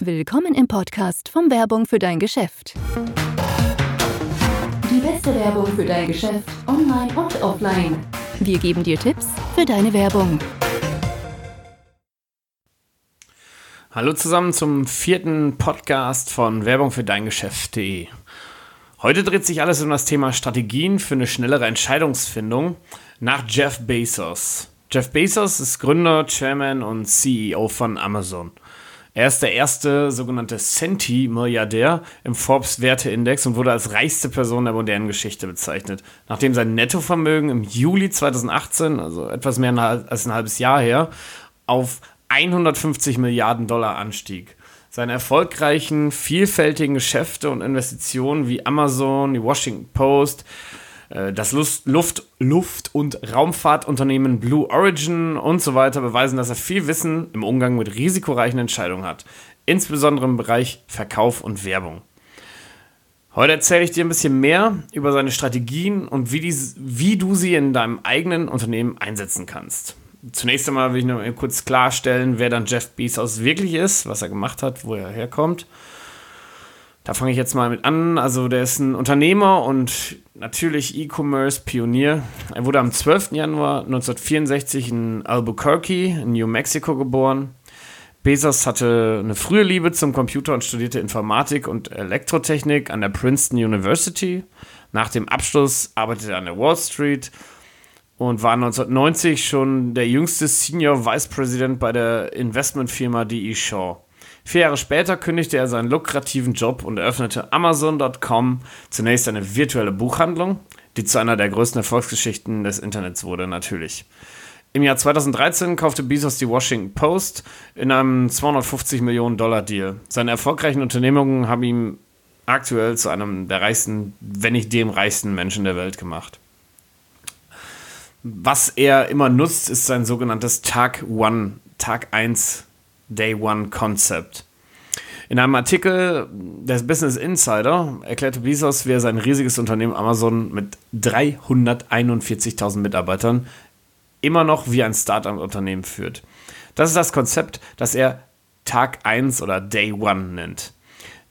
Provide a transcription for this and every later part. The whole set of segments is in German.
Willkommen im Podcast von Werbung für dein Geschäft. Die beste Werbung für dein Geschäft, online und offline. Wir geben dir Tipps für deine Werbung. Hallo zusammen zum vierten Podcast von Werbung für dein Geschäft.de. Heute dreht sich alles um das Thema Strategien für eine schnellere Entscheidungsfindung nach Jeff Bezos. Jeff Bezos ist Gründer, Chairman und CEO von Amazon. Er ist der erste sogenannte Centi-Milliardär im Forbes-Werteindex und wurde als reichste Person der modernen Geschichte bezeichnet, nachdem sein Nettovermögen im Juli 2018, also etwas mehr als ein halbes Jahr her, auf 150 Milliarden Dollar anstieg. Seine erfolgreichen, vielfältigen Geschäfte und Investitionen wie Amazon, die Washington Post, das Luft, Luft, und Raumfahrtunternehmen Blue Origin und so weiter beweisen, dass er viel Wissen im Umgang mit risikoreichen Entscheidungen hat, insbesondere im Bereich Verkauf und Werbung. Heute erzähle ich dir ein bisschen mehr über seine Strategien und wie, die, wie du sie in deinem eigenen Unternehmen einsetzen kannst. Zunächst einmal will ich noch kurz klarstellen, wer dann Jeff Bezos wirklich ist, was er gemacht hat, wo er herkommt. Da fange ich jetzt mal mit an. Also der ist ein Unternehmer und natürlich E-Commerce-Pionier. Er wurde am 12. Januar 1964 in Albuquerque in New Mexico geboren. Bezos hatte eine frühe Liebe zum Computer und studierte Informatik und Elektrotechnik an der Princeton University. Nach dem Abschluss arbeitete er an der Wall Street und war 1990 schon der jüngste Senior Vice President bei der Investmentfirma D.E. Shaw. Vier Jahre später kündigte er seinen lukrativen Job und eröffnete Amazon.com, zunächst eine virtuelle Buchhandlung, die zu einer der größten Erfolgsgeschichten des Internets wurde, natürlich. Im Jahr 2013 kaufte Bezos die Washington Post in einem 250 Millionen Dollar Deal. Seine erfolgreichen Unternehmungen haben ihn aktuell zu einem der reichsten, wenn nicht dem reichsten Menschen der Welt gemacht. Was er immer nutzt, ist sein sogenanntes Tag One, Tag 1 Day One Concept. In einem Artikel des Business Insider erklärte Bezos, wie er sein riesiges Unternehmen Amazon mit 341.000 Mitarbeitern immer noch wie ein Startup-Unternehmen führt. Das ist das Konzept, das er Tag 1 oder Day One nennt.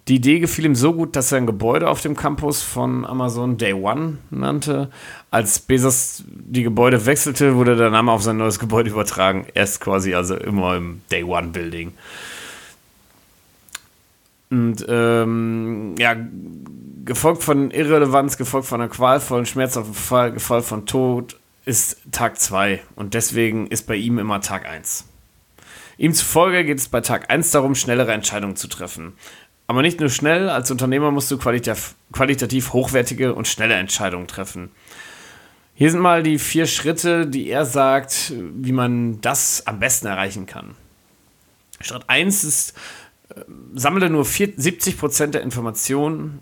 Die Idee gefiel ihm so gut, dass er ein Gebäude auf dem Campus von Amazon Day One nannte. Als Bezos die Gebäude wechselte, wurde der Name auf sein neues Gebäude übertragen. Er ist quasi also immer im Day One Building. Und ähm, ja, gefolgt von Irrelevanz, gefolgt von einer qualvollen, schmerzhaften Fall, gefolgt von Tod, ist Tag 2. Und deswegen ist bei ihm immer Tag 1. Ihm zufolge geht es bei Tag 1 darum, schnellere Entscheidungen zu treffen. Aber nicht nur schnell, als Unternehmer musst du qualitativ, qualitativ hochwertige und schnelle Entscheidungen treffen. Hier sind mal die vier Schritte, die er sagt, wie man das am besten erreichen kann. Schritt 1 ist, äh, sammle nur 70% der Informationen,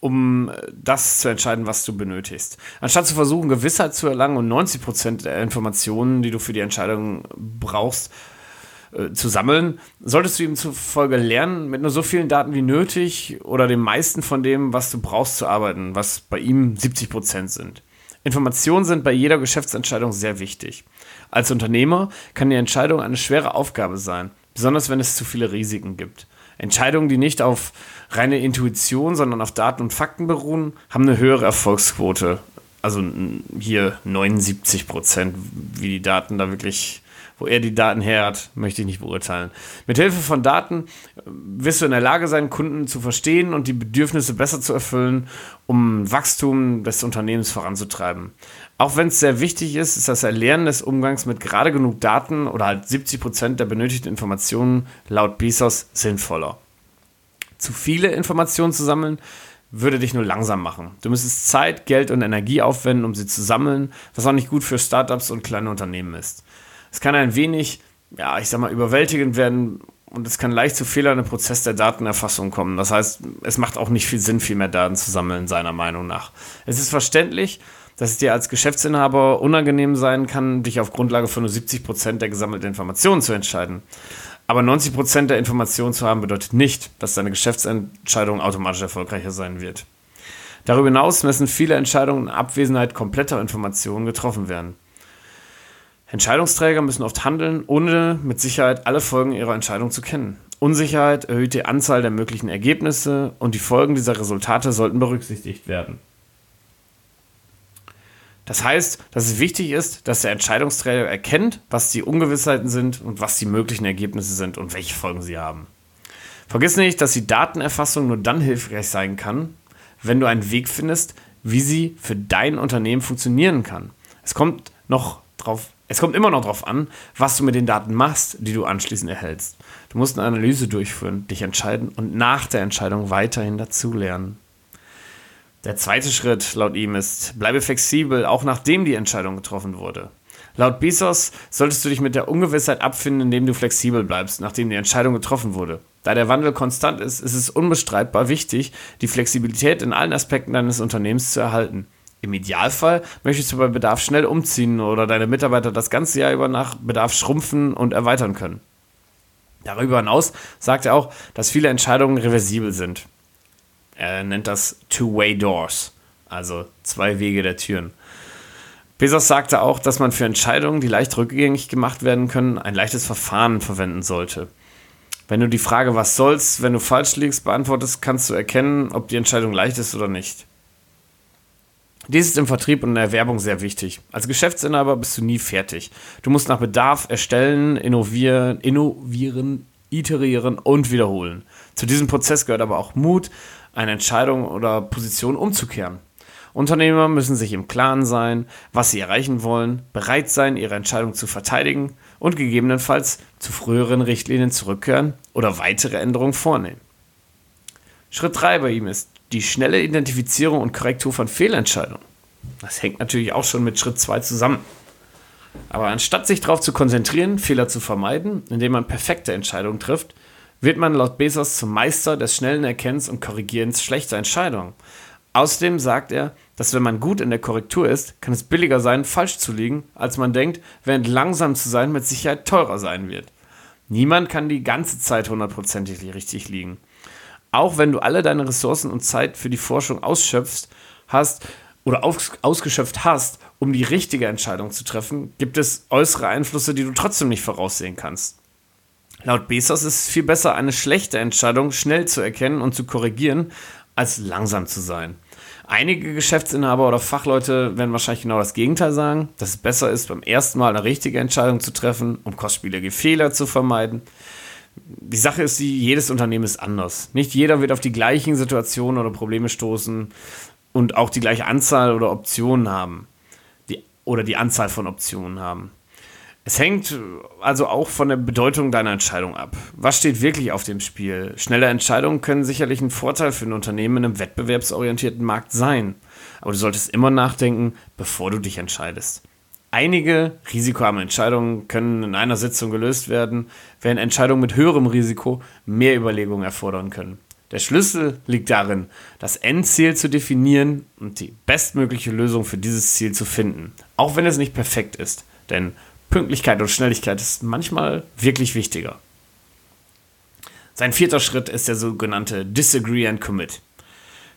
um äh, das zu entscheiden, was du benötigst. Anstatt zu versuchen, Gewissheit zu erlangen und 90% der Informationen, die du für die Entscheidung brauchst, äh, zu sammeln, solltest du ihm zufolge lernen, mit nur so vielen Daten wie nötig oder den meisten von dem, was du brauchst, zu arbeiten, was bei ihm 70 Prozent sind. Informationen sind bei jeder Geschäftsentscheidung sehr wichtig. Als Unternehmer kann die Entscheidung eine schwere Aufgabe sein, besonders wenn es zu viele Risiken gibt. Entscheidungen, die nicht auf reine Intuition, sondern auf Daten und Fakten beruhen, haben eine höhere Erfolgsquote. Also hier 79 Prozent, wie die Daten da wirklich wo er die Daten her hat, möchte ich nicht beurteilen. Mit Hilfe von Daten äh, wirst du in der Lage sein, Kunden zu verstehen und die Bedürfnisse besser zu erfüllen, um Wachstum des Unternehmens voranzutreiben. Auch wenn es sehr wichtig ist, ist das Erlernen des Umgangs mit gerade genug Daten oder halt 70 Prozent der benötigten Informationen laut Bezos sinnvoller. Zu viele Informationen zu sammeln, würde dich nur langsam machen. Du müsstest Zeit, Geld und Energie aufwenden, um sie zu sammeln, was auch nicht gut für Startups und kleine Unternehmen ist. Es kann ein wenig, ja, ich sag mal, überwältigend werden und es kann leicht zu Fehlern im Prozess der Datenerfassung kommen. Das heißt, es macht auch nicht viel Sinn, viel mehr Daten zu sammeln, seiner Meinung nach. Es ist verständlich, dass es dir als Geschäftsinhaber unangenehm sein kann, dich auf Grundlage von nur 70 Prozent der gesammelten Informationen zu entscheiden. Aber 90 Prozent der Informationen zu haben bedeutet nicht, dass deine Geschäftsentscheidung automatisch erfolgreicher sein wird. Darüber hinaus müssen viele Entscheidungen in Abwesenheit kompletter Informationen getroffen werden. Entscheidungsträger müssen oft handeln, ohne mit Sicherheit alle Folgen ihrer Entscheidung zu kennen. Unsicherheit erhöht die Anzahl der möglichen Ergebnisse und die Folgen dieser Resultate sollten berücksichtigt werden. Das heißt, dass es wichtig ist, dass der Entscheidungsträger erkennt, was die Ungewissheiten sind und was die möglichen Ergebnisse sind und welche Folgen sie haben. Vergiss nicht, dass die Datenerfassung nur dann hilfreich sein kann, wenn du einen Weg findest, wie sie für dein Unternehmen funktionieren kann. Es kommt noch drauf, es kommt immer noch darauf an, was du mit den Daten machst, die du anschließend erhältst. Du musst eine Analyse durchführen, dich entscheiden und nach der Entscheidung weiterhin dazulernen. Der zweite Schritt laut ihm ist, bleibe flexibel, auch nachdem die Entscheidung getroffen wurde. Laut Bezos solltest du dich mit der Ungewissheit abfinden, indem du flexibel bleibst, nachdem die Entscheidung getroffen wurde. Da der Wandel konstant ist, ist es unbestreitbar wichtig, die Flexibilität in allen Aspekten deines Unternehmens zu erhalten. Im Idealfall möchtest du bei Bedarf schnell umziehen oder deine Mitarbeiter das ganze Jahr über nach Bedarf schrumpfen und erweitern können. Darüber hinaus sagt er auch, dass viele Entscheidungen reversibel sind. Er nennt das Two-Way Doors, also zwei Wege der Türen. Bezos sagte auch, dass man für Entscheidungen, die leicht rückgängig gemacht werden können, ein leichtes Verfahren verwenden sollte. Wenn du die Frage, was soll's, wenn du falsch liegst, beantwortest, kannst du erkennen, ob die Entscheidung leicht ist oder nicht. Dies ist im Vertrieb und in der Werbung sehr wichtig. Als Geschäftsinhaber bist du nie fertig. Du musst nach Bedarf erstellen, innovieren, innovieren, iterieren und wiederholen. Zu diesem Prozess gehört aber auch Mut, eine Entscheidung oder Position umzukehren. Unternehmer müssen sich im Klaren sein, was sie erreichen wollen, bereit sein, ihre Entscheidung zu verteidigen und gegebenenfalls zu früheren Richtlinien zurückkehren oder weitere Änderungen vornehmen. Schritt 3 bei ihm ist die schnelle Identifizierung und Korrektur von Fehlentscheidungen. Das hängt natürlich auch schon mit Schritt 2 zusammen. Aber anstatt sich darauf zu konzentrieren, Fehler zu vermeiden, indem man perfekte Entscheidungen trifft, wird man laut Bezos zum Meister des schnellen Erkennens und Korrigierens schlechter Entscheidungen. Außerdem sagt er, dass wenn man gut in der Korrektur ist, kann es billiger sein, falsch zu liegen, als man denkt, während langsam zu sein mit Sicherheit teurer sein wird. Niemand kann die ganze Zeit hundertprozentig richtig liegen. Auch wenn du alle deine Ressourcen und Zeit für die Forschung ausschöpfst, hast oder aus, ausgeschöpft hast, um die richtige Entscheidung zu treffen, gibt es äußere Einflüsse, die du trotzdem nicht voraussehen kannst. Laut Bezos ist es viel besser, eine schlechte Entscheidung schnell zu erkennen und zu korrigieren, als langsam zu sein. Einige Geschäftsinhaber oder Fachleute werden wahrscheinlich genau das Gegenteil sagen, dass es besser ist, beim ersten Mal eine richtige Entscheidung zu treffen, um kostspielige Fehler zu vermeiden. Die Sache ist jedes Unternehmen ist anders. Nicht jeder wird auf die gleichen Situationen oder Probleme stoßen und auch die gleiche Anzahl oder Optionen haben. Die, oder die Anzahl von Optionen haben. Es hängt also auch von der Bedeutung deiner Entscheidung ab. Was steht wirklich auf dem Spiel? Schnelle Entscheidungen können sicherlich ein Vorteil für ein Unternehmen in einem wettbewerbsorientierten Markt sein. Aber du solltest immer nachdenken, bevor du dich entscheidest. Einige risikoarme Entscheidungen können in einer Sitzung gelöst werden, während Entscheidungen mit höherem Risiko mehr Überlegungen erfordern können. Der Schlüssel liegt darin, das Endziel zu definieren und die bestmögliche Lösung für dieses Ziel zu finden, auch wenn es nicht perfekt ist. Denn Pünktlichkeit und Schnelligkeit ist manchmal wirklich wichtiger. Sein vierter Schritt ist der sogenannte Disagree and Commit.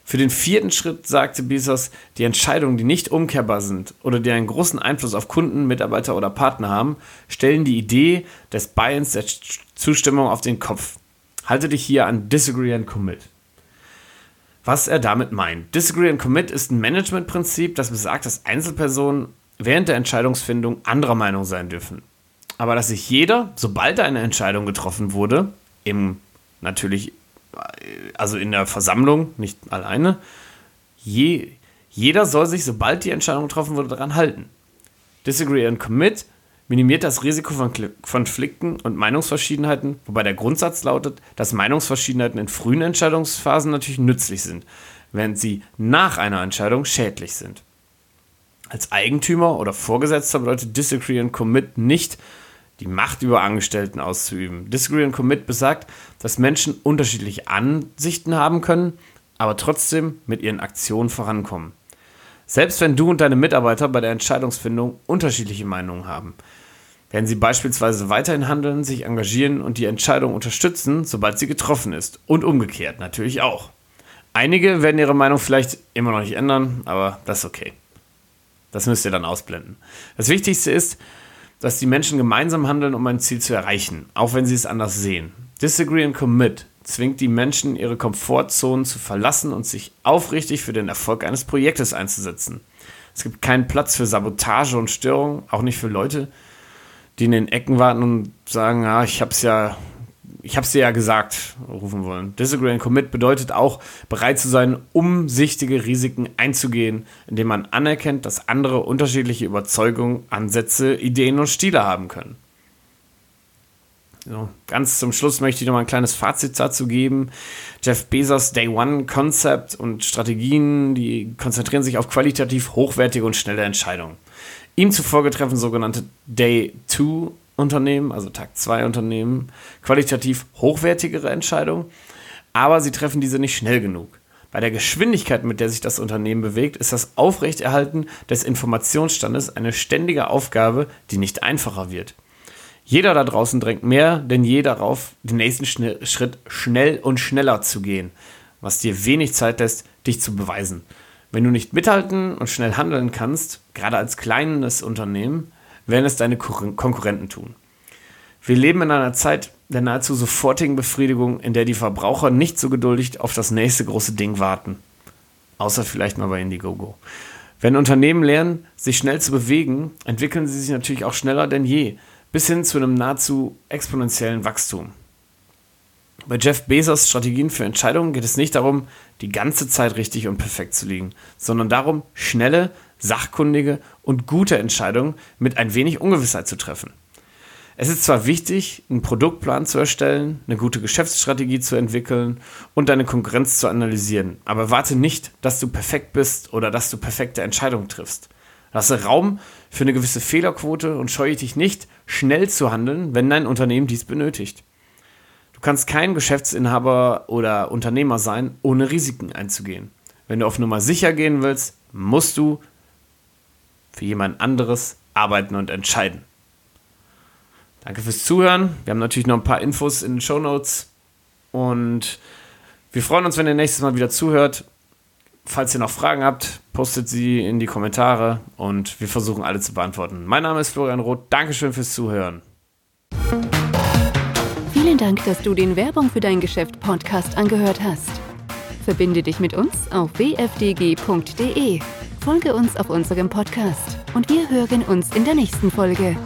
Für den vierten Schritt sagte Bezos, die Entscheidungen, die nicht umkehrbar sind oder die einen großen Einfluss auf Kunden, Mitarbeiter oder Partner haben, stellen die Idee des Buy-ins der Zustimmung auf den Kopf. Halte dich hier an Disagree and Commit. Was er damit meint. Disagree and Commit ist ein Managementprinzip, das besagt, dass Einzelpersonen während der Entscheidungsfindung anderer Meinung sein dürfen. Aber dass sich jeder, sobald eine Entscheidung getroffen wurde, im natürlich, also in der Versammlung, nicht alleine, je, jeder soll sich, sobald die Entscheidung getroffen wurde, daran halten. Disagree and Commit minimiert das Risiko von Konflikten und Meinungsverschiedenheiten, wobei der Grundsatz lautet, dass Meinungsverschiedenheiten in frühen Entscheidungsphasen natürlich nützlich sind, während sie nach einer Entscheidung schädlich sind. Als Eigentümer oder Vorgesetzter bedeutet Disagree and Commit nicht, die Macht über Angestellten auszuüben. Disagree and Commit besagt, dass Menschen unterschiedliche Ansichten haben können, aber trotzdem mit ihren Aktionen vorankommen. Selbst wenn du und deine Mitarbeiter bei der Entscheidungsfindung unterschiedliche Meinungen haben, werden sie beispielsweise weiterhin handeln, sich engagieren und die Entscheidung unterstützen, sobald sie getroffen ist. Und umgekehrt natürlich auch. Einige werden ihre Meinung vielleicht immer noch nicht ändern, aber das ist okay. Das müsst ihr dann ausblenden. Das Wichtigste ist, dass die Menschen gemeinsam handeln, um ein Ziel zu erreichen, auch wenn sie es anders sehen. Disagree and Commit zwingt die Menschen, ihre Komfortzonen zu verlassen und sich aufrichtig für den Erfolg eines Projektes einzusetzen. Es gibt keinen Platz für Sabotage und Störung, auch nicht für Leute, die in den Ecken warten und sagen, ah, ich hab's ja, ich hab's dir ja gesagt, rufen wollen. Disagree and Commit bedeutet auch, bereit zu sein, umsichtige Risiken einzugehen, indem man anerkennt, dass andere unterschiedliche Überzeugungen, Ansätze, Ideen und Stile haben können. So, ganz zum Schluss möchte ich noch mal ein kleines Fazit dazu geben. Jeff Bezos Day One Konzept und Strategien, die konzentrieren sich auf qualitativ hochwertige und schnelle Entscheidungen. Ihm zufolge treffen sogenannte Day Two Unternehmen, also Tag 2 Unternehmen, qualitativ hochwertigere Entscheidungen, aber sie treffen diese nicht schnell genug. Bei der Geschwindigkeit, mit der sich das Unternehmen bewegt, ist das Aufrechterhalten des Informationsstandes eine ständige Aufgabe, die nicht einfacher wird. Jeder da draußen drängt mehr denn je darauf, den nächsten Schritt schnell und schneller zu gehen, was dir wenig Zeit lässt, dich zu beweisen. Wenn du nicht mithalten und schnell handeln kannst, gerade als kleines Unternehmen, werden es deine Konkurrenten tun. Wir leben in einer Zeit der nahezu sofortigen Befriedigung, in der die Verbraucher nicht so geduldig auf das nächste große Ding warten. Außer vielleicht mal bei Indiegogo. Wenn Unternehmen lernen, sich schnell zu bewegen, entwickeln sie sich natürlich auch schneller denn je bis hin zu einem nahezu exponentiellen Wachstum. Bei Jeff Bezos Strategien für Entscheidungen geht es nicht darum, die ganze Zeit richtig und perfekt zu liegen, sondern darum, schnelle, sachkundige und gute Entscheidungen mit ein wenig Ungewissheit zu treffen. Es ist zwar wichtig, einen Produktplan zu erstellen, eine gute Geschäftsstrategie zu entwickeln und deine Konkurrenz zu analysieren, aber warte nicht, dass du perfekt bist oder dass du perfekte Entscheidungen triffst. Lasse Raum für eine gewisse Fehlerquote und scheue dich nicht, schnell zu handeln, wenn dein Unternehmen dies benötigt. Du kannst kein Geschäftsinhaber oder Unternehmer sein, ohne Risiken einzugehen. Wenn du auf Nummer sicher gehen willst, musst du für jemand anderes arbeiten und entscheiden. Danke fürs Zuhören. Wir haben natürlich noch ein paar Infos in den Show Notes und wir freuen uns, wenn ihr nächstes Mal wieder zuhört. Falls ihr noch Fragen habt, postet sie in die Kommentare und wir versuchen alle zu beantworten. Mein Name ist Florian Roth. Dankeschön fürs Zuhören. Vielen Dank, dass du den Werbung für dein Geschäft Podcast angehört hast. Verbinde dich mit uns auf wfdg.de. Folge uns auf unserem Podcast und wir hören uns in der nächsten Folge.